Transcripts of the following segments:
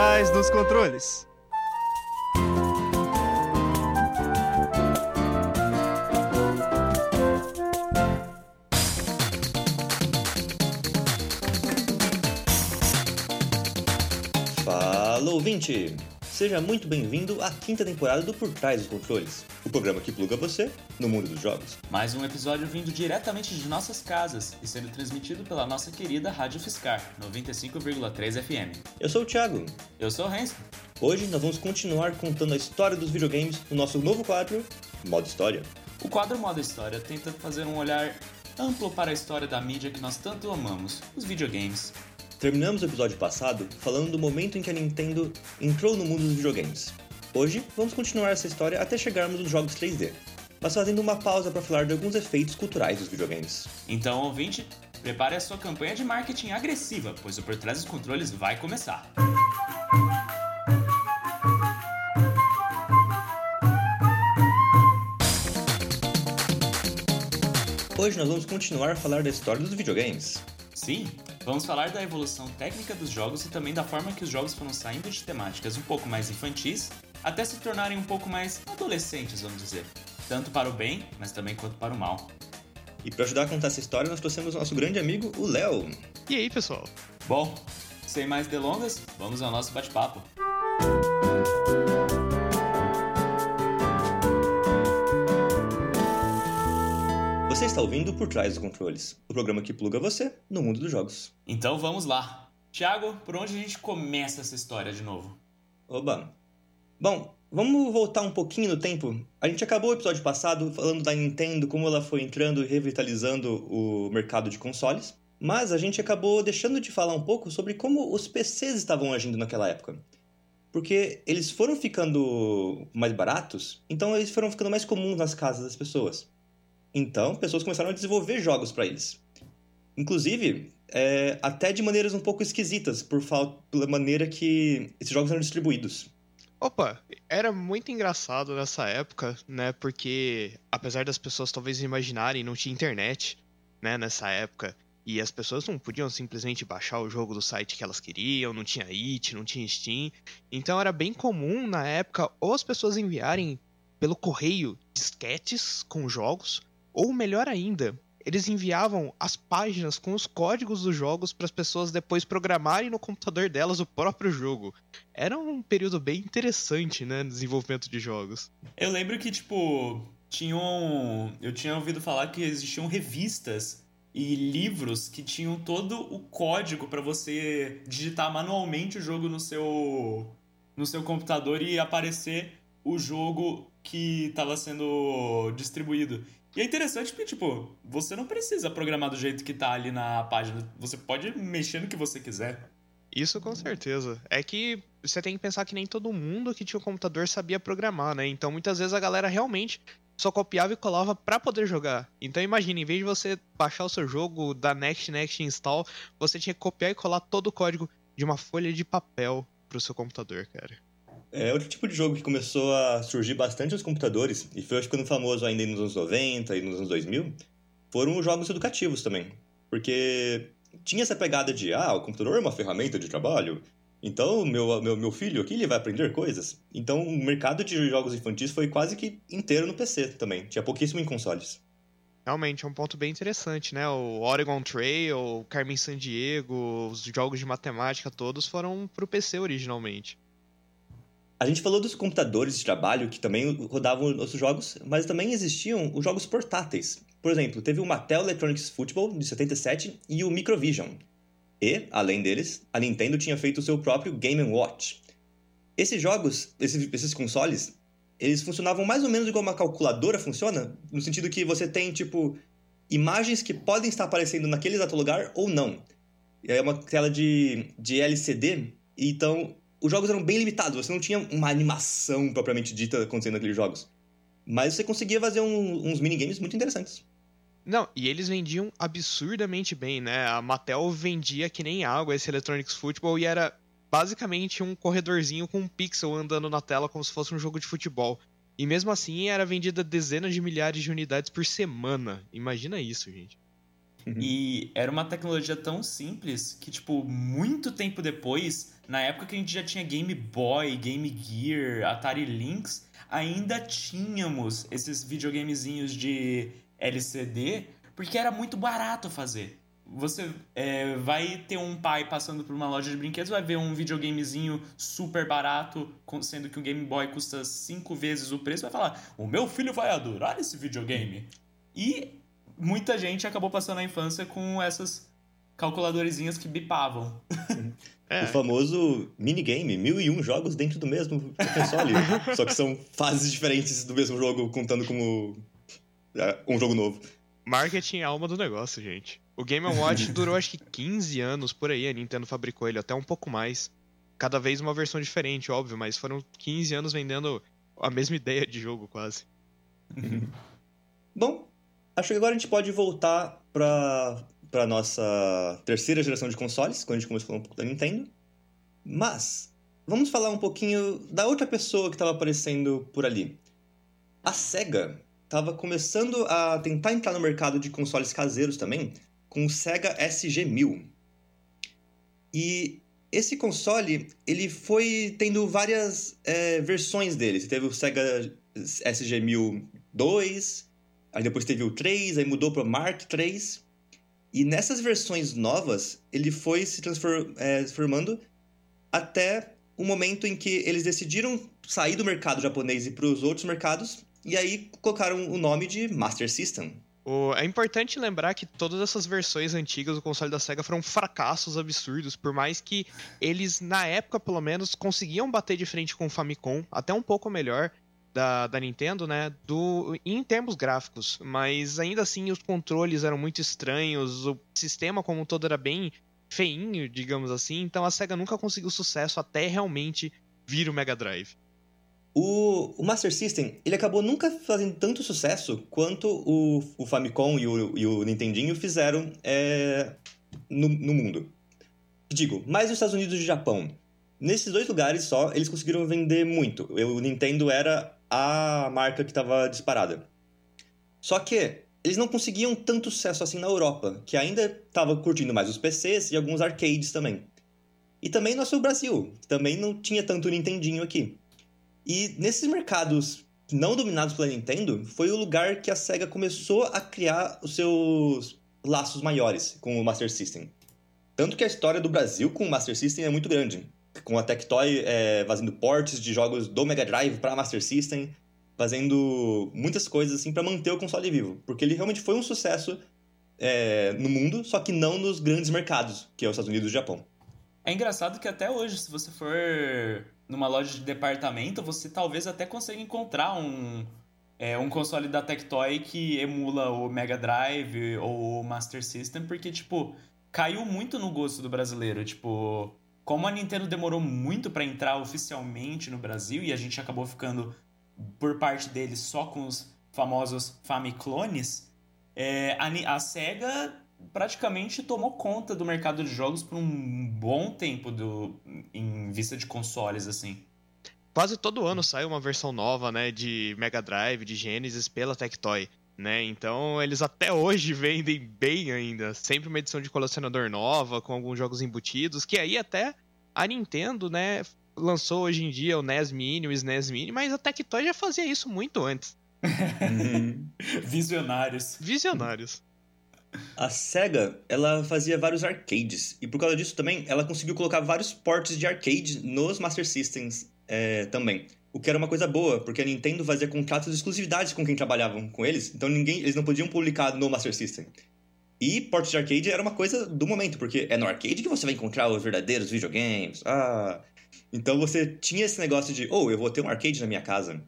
trás dos controles. Fala ouvinte! Seja muito bem-vindo à quinta temporada do Por Trás dos Controles, o programa que pluga você no mundo dos jogos. Mais um episódio vindo diretamente de nossas casas e sendo transmitido pela nossa querida Rádio Fiscar, 95,3 FM. Eu sou o Thiago. Eu sou o Hanson. Hoje nós vamos continuar contando a história dos videogames no nosso novo quadro, Modo História. O quadro Modo História tenta fazer um olhar amplo para a história da mídia que nós tanto amamos, os videogames. Terminamos o episódio passado falando do momento em que a Nintendo entrou no mundo dos videogames. Hoje, vamos continuar essa história até chegarmos nos jogos 3D, mas fazendo uma pausa para falar de alguns efeitos culturais dos videogames. Então, ouvinte, prepare a sua campanha de marketing agressiva, pois o Por Trás dos Controles vai começar. Hoje nós vamos continuar a falar da história dos videogames. Sim, vamos falar da evolução técnica dos jogos e também da forma que os jogos foram saindo de temáticas um pouco mais infantis até se tornarem um pouco mais adolescentes, vamos dizer. Tanto para o bem, mas também quanto para o mal. E para ajudar a contar essa história, nós trouxemos nosso grande amigo, o Léo. E aí, pessoal? Bom, sem mais delongas, vamos ao nosso bate-papo. Você está ouvindo Por Trás dos Controles, o programa que pluga você no mundo dos jogos. Então vamos lá. Thiago, por onde a gente começa essa história de novo? Oba! Bom, vamos voltar um pouquinho no tempo. A gente acabou o episódio passado falando da Nintendo, como ela foi entrando e revitalizando o mercado de consoles. Mas a gente acabou deixando de falar um pouco sobre como os PCs estavam agindo naquela época. Porque eles foram ficando mais baratos, então eles foram ficando mais comuns nas casas das pessoas. Então, pessoas começaram a desenvolver jogos para eles. Inclusive, é, até de maneiras um pouco esquisitas, por falta, pela maneira que esses jogos eram distribuídos. Opa, era muito engraçado nessa época, né? Porque apesar das pessoas talvez imaginarem, não tinha internet, né? Nessa época. E as pessoas não podiam simplesmente baixar o jogo do site que elas queriam, não tinha It, não tinha Steam. Então era bem comum na época ou as pessoas enviarem pelo correio disquetes com jogos, ou melhor ainda, eles enviavam as páginas com os códigos dos jogos para as pessoas depois programarem no computador delas o próprio jogo. Era um período bem interessante, né, no desenvolvimento de jogos. Eu lembro que, tipo, tinham. Eu tinha ouvido falar que existiam revistas e livros que tinham todo o código para você digitar manualmente o jogo no seu no seu computador e aparecer o jogo que estava sendo distribuído. E é interessante porque, tipo, você não precisa programar do jeito que tá ali na página. Você pode mexer no que você quiser. Isso com certeza. É que você tem que pensar que nem todo mundo que tinha um computador sabia programar, né? Então muitas vezes a galera realmente só copiava e colava para poder jogar. Então imagine, em vez de você baixar o seu jogo, da Next Next Install, você tinha que copiar e colar todo o código de uma folha de papel pro seu computador, cara. É outro tipo de jogo que começou a surgir bastante nos computadores, e foi ficando famoso ainda nos anos 90 e nos anos 2000, foram os jogos educativos também. Porque tinha essa pegada de, ah, o computador é uma ferramenta de trabalho, então meu, meu, meu filho aqui ele vai aprender coisas. Então o mercado de jogos infantis foi quase que inteiro no PC também, tinha pouquíssimo em consoles. Realmente, é um ponto bem interessante, né? O Oregon Trail, o Carmen Sandiego, os jogos de matemática todos foram pro PC originalmente. A gente falou dos computadores de trabalho que também rodavam outros jogos, mas também existiam os jogos portáteis. Por exemplo, teve o Mattel Electronics Football de 77 e o Microvision. E, além deles, a Nintendo tinha feito o seu próprio Game Watch. Esses jogos, esses, esses consoles, eles funcionavam mais ou menos igual uma calculadora funciona, no sentido que você tem, tipo, imagens que podem estar aparecendo naquele exato lugar ou não. É uma tela de, de LCD, então os jogos eram bem limitados, você não tinha uma animação propriamente dita acontecendo naqueles jogos. Mas você conseguia fazer um, uns minigames muito interessantes. Não, e eles vendiam absurdamente bem, né? A Mattel vendia que nem água esse Electronics Football e era basicamente um corredorzinho com um pixel andando na tela como se fosse um jogo de futebol. E mesmo assim era vendida dezenas de milhares de unidades por semana. Imagina isso, gente. Uhum. E era uma tecnologia tão simples que, tipo, muito tempo depois, na época que a gente já tinha Game Boy, Game Gear, Atari Lynx, ainda tínhamos esses videogamezinhos de LCD, porque era muito barato fazer. Você é, vai ter um pai passando por uma loja de brinquedos, vai ver um videogamezinho super barato, sendo que o Game Boy custa cinco vezes o preço, vai falar: O meu filho vai adorar esse videogame. E muita gente acabou passando a infância com essas calculadorezinhas que bipavam. É. O famoso minigame, mil e um jogos dentro do mesmo console. só que são fases diferentes do mesmo jogo, contando como é, um jogo novo. Marketing é alma do negócio, gente. O Game Watch durou acho que 15 anos por aí, a Nintendo fabricou ele, até um pouco mais. Cada vez uma versão diferente, óbvio, mas foram 15 anos vendendo a mesma ideia de jogo, quase. Bom, acho que agora a gente pode voltar para para nossa terceira geração de consoles, quando a gente começou a falar um pouco da Nintendo. Mas vamos falar um pouquinho da outra pessoa que estava aparecendo por ali. A Sega estava começando a tentar entrar no mercado de consoles caseiros também, com o Sega SG-1000. E esse console, ele foi tendo várias é, versões dele. Você teve o Sega SG-1000 2, aí depois teve o 3, aí mudou para Mark 3. E nessas versões novas, ele foi se é, transformando até o momento em que eles decidiram sair do mercado japonês e para os outros mercados, e aí colocaram o nome de Master System. é importante lembrar que todas essas versões antigas do console da SEGA foram fracassos absurdos, por mais que eles, na época pelo menos, conseguiam bater de frente com o Famicom, até um pouco melhor, da, da Nintendo, né, do, em termos gráficos, mas ainda assim os controles eram muito estranhos, o sistema como um todo era bem feinho, digamos assim, então a SEGA nunca conseguiu sucesso até realmente vir o Mega Drive. O, o Master System, ele acabou nunca fazendo tanto sucesso quanto o, o Famicom e o, e o Nintendinho fizeram é, no, no mundo. Digo, mais nos Estados Unidos e Japão. Nesses dois lugares só, eles conseguiram vender muito. O Nintendo era a marca que estava disparada. Só que eles não conseguiam tanto sucesso assim na Europa, que ainda estava curtindo mais os PCs e alguns arcades também. E também nosso Brasil, também não tinha tanto Nintendinho aqui. E nesses mercados não dominados pela Nintendo, foi o lugar que a SEGA começou a criar os seus laços maiores com o Master System. Tanto que a história do Brasil com o Master System é muito grande com a Tectoy é, fazendo ports de jogos do Mega Drive para Master System, fazendo muitas coisas assim para manter o console vivo, porque ele realmente foi um sucesso é, no mundo, só que não nos grandes mercados, que é os Estados Unidos e o Japão. É engraçado que até hoje, se você for numa loja de departamento, você talvez até consiga encontrar um, é, um console da Tectoy que emula o Mega Drive ou o Master System, porque, tipo, caiu muito no gosto do brasileiro. Tipo, como a Nintendo demorou muito para entrar oficialmente no Brasil e a gente acabou ficando por parte deles só com os famosos Famiclones, é, a, a SEGA praticamente tomou conta do mercado de jogos por um bom tempo do, em vista de consoles, assim. Quase todo ano sai uma versão nova, né, de Mega Drive, de Genesis pela Tectoy, né? Então eles até hoje vendem bem ainda, sempre uma edição de colecionador nova com alguns jogos embutidos, que aí até a Nintendo, né, lançou hoje em dia o NES Mini, o SNES Mini, mas a Tectoy já fazia isso muito antes. Visionários. Visionários. A SEGA, ela fazia vários arcades, e por causa disso também, ela conseguiu colocar vários portes de arcade nos Master Systems é, também. O que era uma coisa boa, porque a Nintendo fazia contratos de exclusividade com quem trabalhavam com eles, então ninguém, eles não podiam publicar no Master System. E portes de arcade era uma coisa do momento, porque é no arcade que você vai encontrar os verdadeiros videogames. Ah, então você tinha esse negócio de, oh, eu vou ter um arcade na minha casa.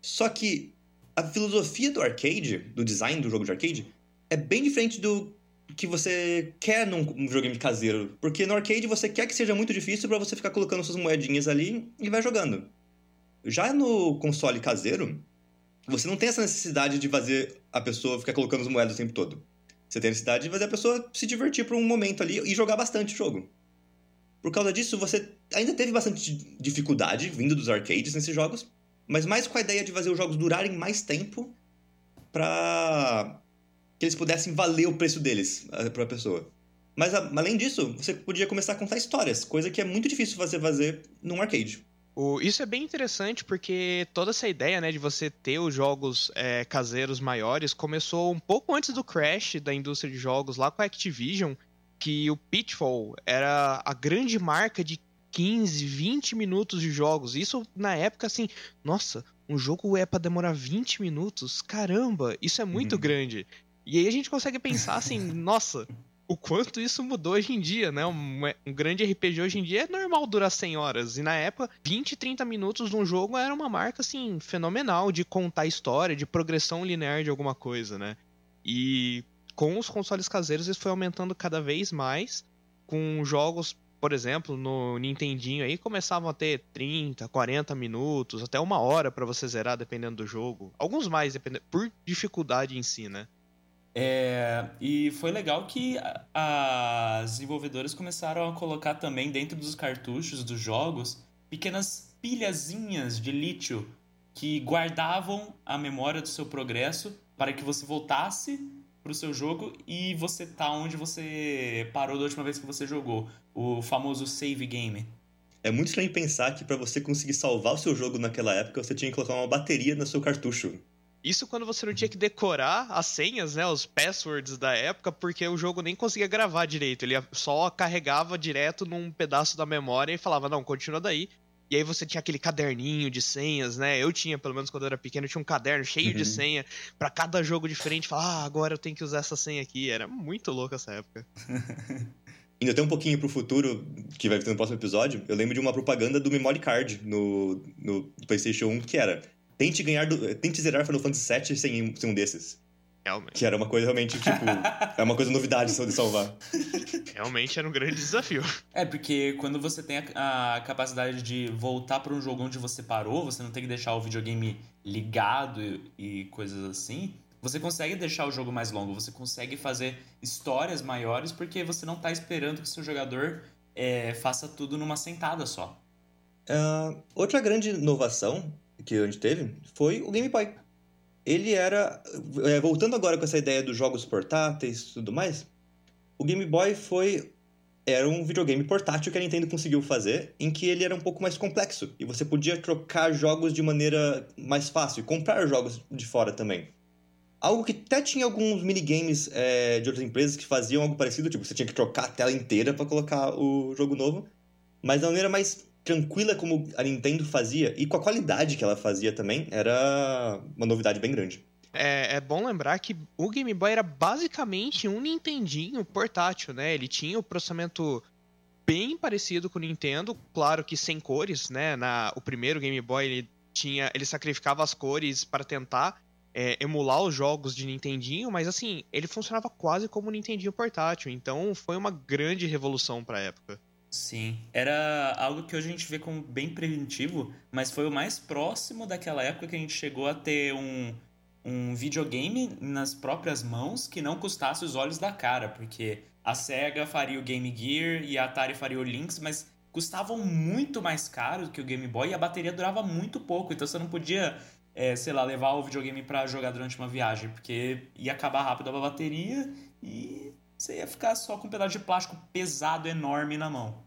Só que a filosofia do arcade, do design do jogo de arcade, é bem diferente do que você quer num videogame caseiro. Porque no arcade você quer que seja muito difícil para você ficar colocando suas moedinhas ali e vai jogando. Já no console caseiro, você não tem essa necessidade de fazer a pessoa ficar colocando as moedas o tempo todo. Você tem a necessidade de fazer a pessoa se divertir por um momento ali e jogar bastante o jogo. Por causa disso, você ainda teve bastante dificuldade vindo dos arcades nesses jogos, mas mais com a ideia de fazer os jogos durarem mais tempo pra que eles pudessem valer o preço deles para a pessoa. Mas além disso, você podia começar a contar histórias, coisa que é muito difícil você fazer num arcade. O, isso é bem interessante porque toda essa ideia né, de você ter os jogos é, caseiros maiores começou um pouco antes do crash da indústria de jogos lá com a Activision, que o Pitfall era a grande marca de 15, 20 minutos de jogos. Isso na época, assim, nossa, um jogo é para demorar 20 minutos? Caramba, isso é muito uhum. grande. E aí a gente consegue pensar assim, nossa, o quanto isso mudou hoje em dia, né? Um, um, grande RPG hoje em dia é normal durar 100 horas. E na época, 20, 30 minutos de um jogo era uma marca, assim, fenomenal de contar história, de progressão linear de alguma coisa, né? E com os consoles caseiros isso foi aumentando cada vez mais, com jogos, por exemplo, no Nintendinho aí, começavam a ter 30, 40 minutos, até uma hora para você zerar, dependendo do jogo. Alguns mais, dependendo, por dificuldade em si, né? É, e foi legal que as desenvolvedoras começaram a colocar também dentro dos cartuchos dos jogos pequenas pilhazinhas de lítio que guardavam a memória do seu progresso para que você voltasse para o seu jogo e você tá onde você parou da última vez que você jogou, o famoso save game. É muito estranho pensar que para você conseguir salvar o seu jogo naquela época, você tinha que colocar uma bateria no seu cartucho. Isso quando você não tinha que decorar as senhas, né, os passwords da época, porque o jogo nem conseguia gravar direito. Ele só carregava direto num pedaço da memória e falava, não, continua daí. E aí você tinha aquele caderninho de senhas, né? Eu tinha, pelo menos quando eu era pequeno, eu tinha um caderno cheio uhum. de senha para cada jogo diferente. Falar, ah, agora eu tenho que usar essa senha aqui. Era muito louco essa época. Indo até um pouquinho pro futuro, que vai ter no próximo episódio, eu lembro de uma propaganda do Memory Card no, no PlayStation 1 que era Tente ganhar do, tente zerar Final Fantasy VII sem, sem um desses. Realmente. Que era uma coisa realmente, tipo, é uma coisa novidade só de salvar. Realmente era um grande desafio. É, porque quando você tem a, a capacidade de voltar para um jogo onde você parou, você não tem que deixar o videogame ligado e, e coisas assim, você consegue deixar o jogo mais longo, você consegue fazer histórias maiores porque você não está esperando que seu jogador é, faça tudo numa sentada só. Uh, outra grande inovação que a gente teve foi o Game Boy. Ele era. É, voltando agora com essa ideia dos jogos portáteis e tudo mais, o Game Boy foi. Era um videogame portátil que a Nintendo conseguiu fazer, em que ele era um pouco mais complexo. E você podia trocar jogos de maneira mais fácil, comprar jogos de fora também. Algo que até tinha alguns minigames é, de outras empresas que faziam algo parecido, tipo, você tinha que trocar a tela inteira para colocar o jogo novo. Mas da maneira mais tranquila como a Nintendo fazia e com a qualidade que ela fazia também, era uma novidade bem grande. É, é, bom lembrar que o Game Boy era basicamente um Nintendinho portátil, né? Ele tinha o processamento bem parecido com o Nintendo, claro que sem cores, né? Na, o primeiro Game Boy ele tinha, ele sacrificava as cores para tentar é, emular os jogos de Nintendinho, mas assim ele funcionava quase como um Nintendinho portátil, então foi uma grande revolução para a época. Sim, era algo que hoje a gente vê como bem preventivo, mas foi o mais próximo daquela época que a gente chegou a ter um, um videogame nas próprias mãos que não custasse os olhos da cara, porque a SEGA faria o Game Gear e a Atari faria o Lynx, mas custavam muito mais caro que o Game Boy e a bateria durava muito pouco, então você não podia, é, sei lá, levar o videogame para jogar durante uma viagem, porque ia acabar rápido a bateria e você ia ficar só com um pedaço de plástico pesado, enorme na mão.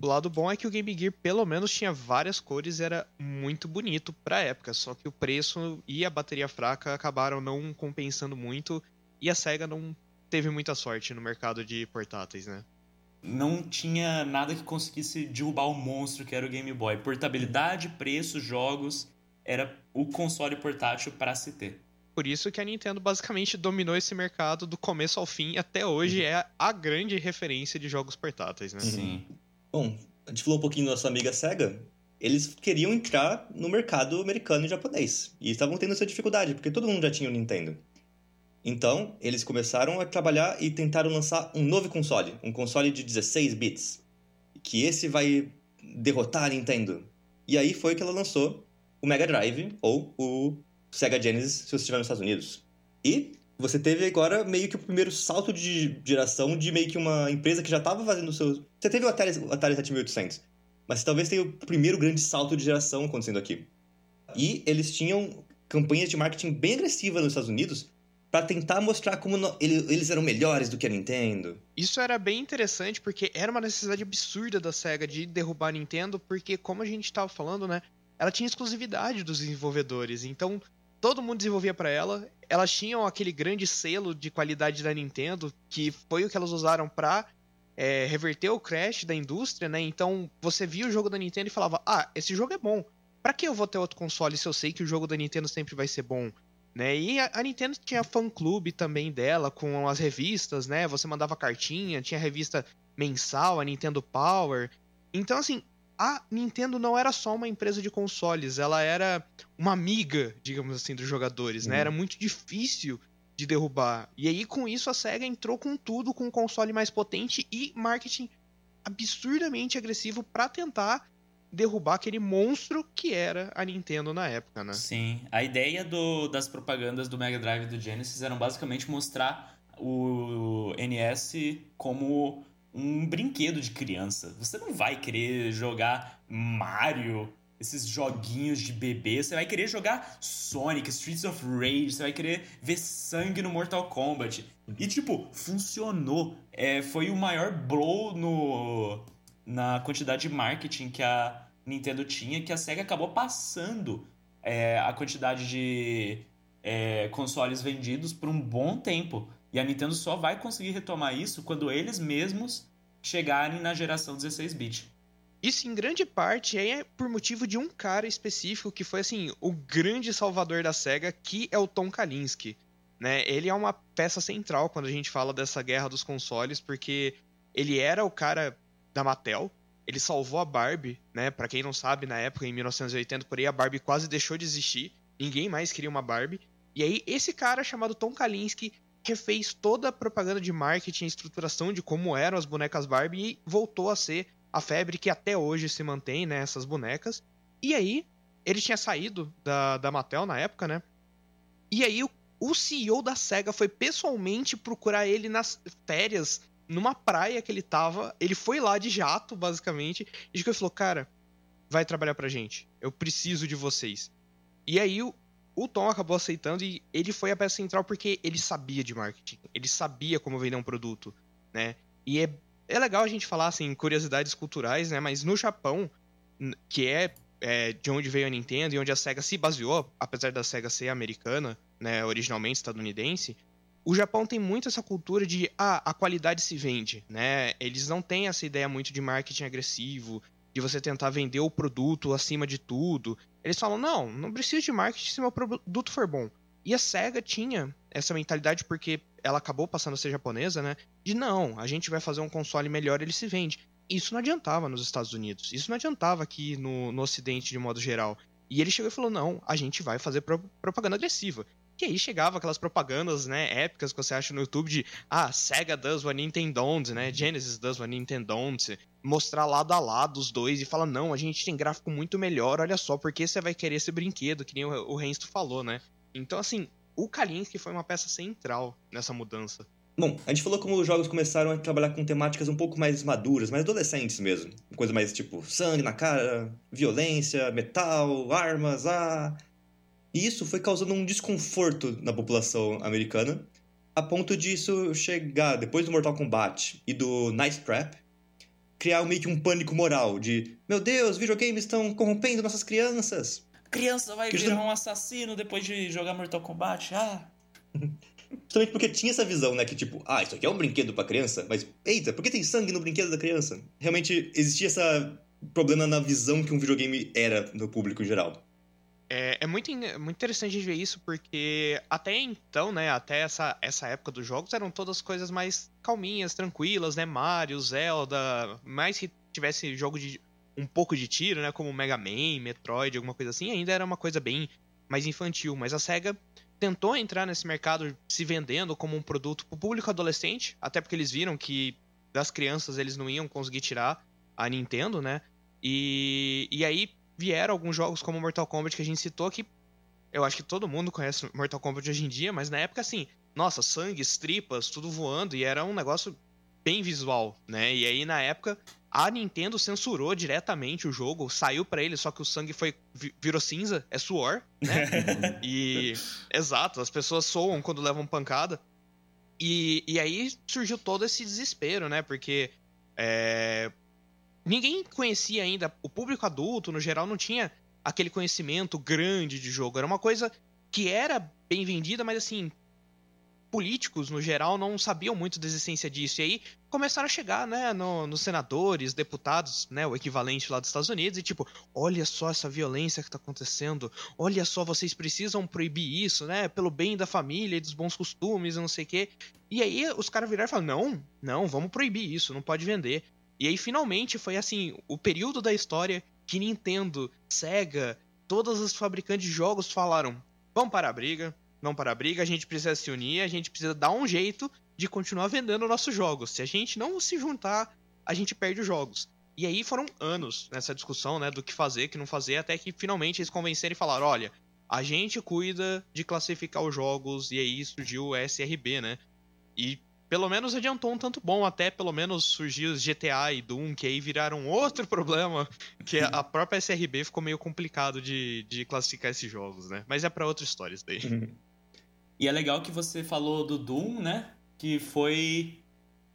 O lado bom é que o Game Gear pelo menos tinha várias cores e era muito bonito pra época, só que o preço e a bateria fraca acabaram não compensando muito e a SEGA não teve muita sorte no mercado de portáteis, né? Não tinha nada que conseguisse derrubar o monstro que era o Game Boy. Portabilidade, preço, jogos, era o console portátil para se ter. Por isso que a Nintendo basicamente dominou esse mercado do começo ao fim e até hoje uhum. é a grande referência de jogos portáteis, né? Sim. Bom, a gente falou um pouquinho da nossa amiga Sega. Eles queriam entrar no mercado americano e japonês. E estavam tendo essa dificuldade, porque todo mundo já tinha o Nintendo. Então, eles começaram a trabalhar e tentaram lançar um novo console, um console de 16 bits. Que esse vai derrotar a Nintendo. E aí foi que ela lançou o Mega Drive, ou o Sega Genesis se você estiver nos Estados Unidos. E você teve agora meio que o primeiro salto de geração de meio que uma empresa que já estava fazendo o seu. Você teve o Atari, o Atari 7800, mas talvez tenha o primeiro grande salto de geração acontecendo aqui. E eles tinham campanhas de marketing bem agressivas nos Estados Unidos para tentar mostrar como no, ele, eles eram melhores do que a Nintendo. Isso era bem interessante porque era uma necessidade absurda da Sega de derrubar a Nintendo, porque como a gente estava falando, né, ela tinha exclusividade dos desenvolvedores. Então, todo mundo desenvolvia para ela. Elas tinham aquele grande selo de qualidade da Nintendo, que foi o que elas usaram para é, reverter o crash da indústria, né? Então, você via o jogo da Nintendo e falava: "Ah, esse jogo é bom. Para que eu vou ter outro console se eu sei que o jogo da Nintendo sempre vai ser bom?" Né? E a, a Nintendo tinha fã-clube também dela, com as revistas, né? Você mandava cartinha, tinha revista mensal, a Nintendo Power. Então, assim, a Nintendo não era só uma empresa de consoles, ela era uma amiga, digamos assim, dos jogadores, né? uhum. né? Era muito difícil de derrubar. E aí, com isso, a SEGA entrou com tudo, com um console mais potente e marketing absurdamente agressivo para tentar derrubar aquele monstro que era a Nintendo na época, né? Sim. A ideia do, das propagandas do Mega Drive e do Genesis eram basicamente mostrar o NES como um brinquedo de criança. Você não vai querer jogar Mario, esses joguinhos de bebê. Você vai querer jogar Sonic, Streets of Rage. Você vai querer ver sangue no Mortal Kombat. E, tipo, funcionou. É, foi o maior blow no, na quantidade de marketing que a Nintendo tinha, que a SEGA acabou passando é, a quantidade de é, consoles vendidos por um bom tempo. E a Nintendo só vai conseguir retomar isso quando eles mesmos chegarem na geração 16-bit. Isso em grande parte é por motivo de um cara específico que foi assim o grande salvador da Sega, que é o Tom Kalinske. Né? Ele é uma peça central quando a gente fala dessa guerra dos consoles, porque ele era o cara da Mattel, ele salvou a Barbie, né? Para quem não sabe, na época em 1980 por aí a Barbie quase deixou de existir, ninguém mais queria uma Barbie. E aí esse cara chamado Tom Kalinske refez toda a propaganda de marketing e estruturação de como eram as bonecas Barbie e voltou a ser a febre que até hoje se mantém, né, essas bonecas. E aí, ele tinha saído da, da Mattel na época, né? E aí, o, o CEO da SEGA foi pessoalmente procurar ele nas férias, numa praia que ele tava. Ele foi lá de jato, basicamente, e falou: Cara, vai trabalhar pra gente. Eu preciso de vocês. E aí, o, o Tom acabou aceitando e ele foi a peça central porque ele sabia de marketing, ele sabia como vender um produto, né? E é, é legal a gente falar assim curiosidades culturais, né? Mas no Japão, que é, é de onde veio a Nintendo e onde a Sega se baseou, apesar da Sega ser americana, né, originalmente estadunidense, o Japão tem muito essa cultura de ah, a qualidade se vende, né? Eles não têm essa ideia muito de marketing agressivo, de você tentar vender o produto acima de tudo. Eles falam: não, não preciso de marketing se meu produto for bom. E a SEGA tinha essa mentalidade porque ela acabou passando a ser japonesa, né? De não, a gente vai fazer um console melhor, ele se vende. Isso não adiantava nos Estados Unidos. Isso não adiantava aqui no, no Ocidente de modo geral. E ele chegou e falou: não, a gente vai fazer pro propaganda agressiva. Que aí chegava aquelas propagandas, né, épicas que você acha no YouTube de ah, Sega does what Nintendo don't, né? Genesis does what Nintendo don't. Mostrar lado a lado os dois e falar, não, a gente tem gráfico muito melhor, olha só, porque você vai querer esse brinquedo, que nem o, o Rensto falou, né? Então, assim, o Kalinski foi uma peça central nessa mudança. Bom, a gente falou como os jogos começaram a trabalhar com temáticas um pouco mais maduras, mais adolescentes mesmo. Coisa mais tipo sangue na cara, violência, metal, armas, ah. E isso foi causando um desconforto na população americana, a ponto disso chegar, depois do Mortal Kombat e do Nice Trap, criar meio que um pânico moral de meu Deus, videogames estão corrompendo nossas crianças. criança vai que virar um assassino depois de jogar Mortal Kombat, ah... Justamente porque tinha essa visão, né? Que tipo, ah, isso aqui é um brinquedo pra criança, mas eita, por que tem sangue no brinquedo da criança? Realmente existia esse problema na visão que um videogame era no público em geral. É, é muito, muito interessante de ver isso, porque até então, né, até essa, essa época dos jogos, eram todas coisas mais calminhas, tranquilas, né, Mario, Zelda, mais que tivesse jogo de um pouco de tiro, né, como Mega Man, Metroid, alguma coisa assim, ainda era uma coisa bem mais infantil, mas a SEGA tentou entrar nesse mercado se vendendo como um produto para público adolescente, até porque eles viram que das crianças eles não iam conseguir tirar a Nintendo, né, e, e aí vieram alguns jogos como Mortal Kombat que a gente citou que eu acho que todo mundo conhece Mortal Kombat hoje em dia, mas na época assim, nossa, sangue, tripas, tudo voando e era um negócio bem visual, né? E aí na época A Nintendo censurou diretamente o jogo, saiu para ele, só que o sangue foi virou cinza, é suor, né? e exato, as pessoas soam quando levam pancada. E, e aí surgiu todo esse desespero, né? Porque é, ninguém conhecia ainda, o público adulto, no geral, não tinha aquele conhecimento grande de jogo. Era uma coisa que era bem vendida, mas assim, políticos, no geral, não sabiam muito da existência disso. E aí começaram a chegar, né, no, nos senadores, deputados, né, o equivalente lá dos Estados Unidos, e tipo, olha só essa violência que tá acontecendo, olha só, vocês precisam proibir isso, né, pelo bem da família e dos bons costumes e não sei o quê. E aí os caras viraram e falaram, não, não, vamos proibir isso, não pode vender. E aí finalmente foi assim, o período da história que Nintendo, Sega, todas as fabricantes de jogos falaram, vamos parar a briga, não para a briga, a gente precisa se unir, a gente precisa dar um jeito de continuar vendendo nossos jogos. Se a gente não se juntar, a gente perde os jogos. E aí foram anos nessa discussão, né, do que fazer, que não fazer, até que finalmente eles convenceram e falaram, olha, a gente cuida de classificar os jogos, e aí surgiu o SRB, né? E pelo menos adiantou um tanto bom, até pelo menos surgiu os GTA e Doom, que aí viraram outro problema, que a própria SRB ficou meio complicado de, de classificar esses jogos, né? Mas é para outra história isso daí. E é legal que você falou do Doom, né? Que foi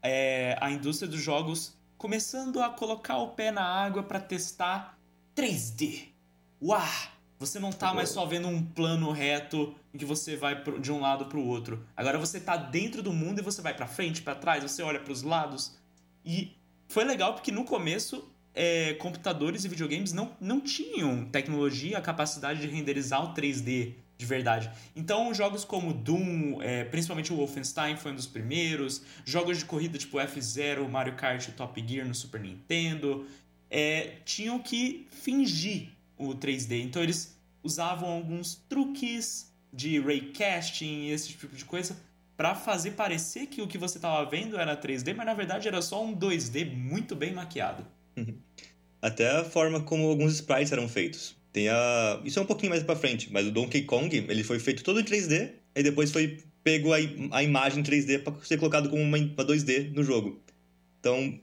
é, a indústria dos jogos começando a colocar o pé na água para testar 3D. Uau! Você não tá mais só vendo um plano reto em que você vai de um lado para o outro. Agora você tá dentro do mundo e você vai para frente, para trás, você olha para os lados. E foi legal porque no começo é, computadores e videogames não, não tinham tecnologia, a capacidade de renderizar o 3D de verdade. Então, jogos como Doom, é, principalmente o Wolfenstein foi um dos primeiros, jogos de corrida tipo F-Zero, Mario Kart Top Gear no Super Nintendo, é, tinham que fingir o 3D. Então, eles usavam alguns truques de raycasting e esse tipo de coisa para fazer parecer que o que você estava vendo era 3D, mas na verdade era só um 2D muito bem maquiado. Uhum. Até a forma como alguns sprites eram feitos. Tem a... Isso é um pouquinho mais pra frente, mas o Donkey Kong, ele foi feito todo em 3D, e depois foi pego a, a imagem 3D para ser colocado como uma, uma 2D no jogo. Então,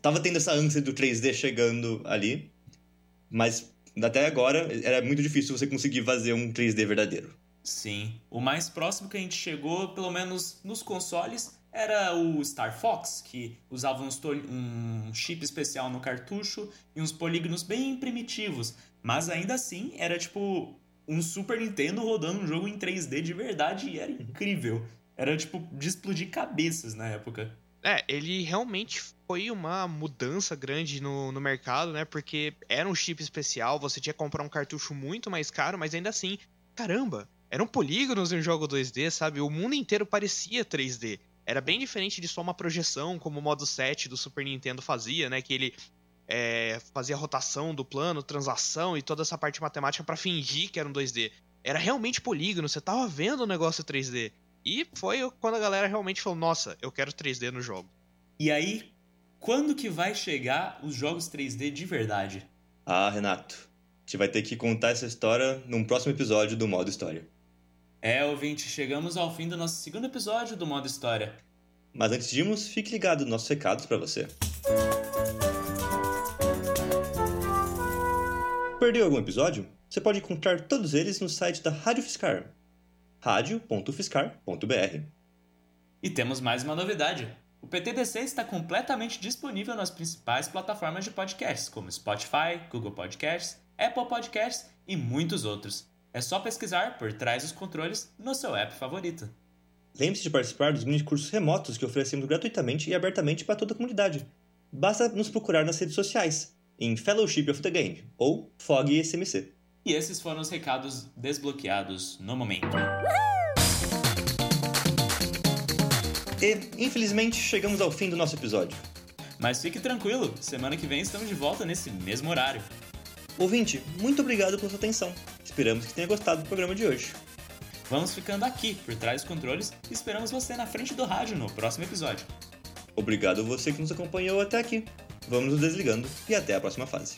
tava tendo essa ânsia do 3D chegando ali, mas até agora era muito difícil você conseguir fazer um 3D verdadeiro. Sim. O mais próximo que a gente chegou, pelo menos nos consoles, era o Star Fox, que usava um chip especial no cartucho e uns polígonos bem primitivos. Mas ainda assim, era tipo um Super Nintendo rodando um jogo em 3D de verdade e era incrível. Era tipo de explodir cabeças na época. É, ele realmente foi uma mudança grande no, no mercado, né? Porque era um chip especial, você tinha que comprar um cartucho muito mais caro, mas ainda assim, caramba, eram polígonos em um jogo 2D, sabe? O mundo inteiro parecia 3D. Era bem diferente de só uma projeção, como o modo 7 do Super Nintendo fazia, né? Que ele é, fazia rotação do plano, transação e toda essa parte matemática para fingir que era um 2D. Era realmente polígono, você tava vendo o negócio 3D. E foi quando a galera realmente falou: Nossa, eu quero 3D no jogo. E aí, quando que vai chegar os jogos 3D de verdade? Ah, Renato, a gente vai ter que contar essa história num próximo episódio do Modo História. É, ouvinte, chegamos ao fim do nosso segundo episódio do Modo História. Mas antes de irmos, fique ligado nos nossos recados para você. Perdeu algum episódio? Você pode encontrar todos eles no site da Rádio Fiscar, radio.fiscar.br. E temos mais uma novidade. O PTDC está completamente disponível nas principais plataformas de podcasts, como Spotify, Google Podcasts, Apple Podcasts e muitos outros. É só pesquisar por trás dos controles no seu app favorito. Lembre-se de participar dos mini cursos remotos que oferecemos gratuitamente e abertamente para toda a comunidade. Basta nos procurar nas redes sociais em Fellowship of the Game, ou FOG SMC. E esses foram os recados desbloqueados no momento. E, infelizmente, chegamos ao fim do nosso episódio. Mas fique tranquilo, semana que vem estamos de volta nesse mesmo horário. Ouvinte, muito obrigado pela sua atenção. Esperamos que tenha gostado do programa de hoje. Vamos ficando aqui, por trás dos controles, e esperamos você na frente do rádio no próximo episódio. Obrigado você que nos acompanhou até aqui. Vamos nos desligando e até a próxima fase.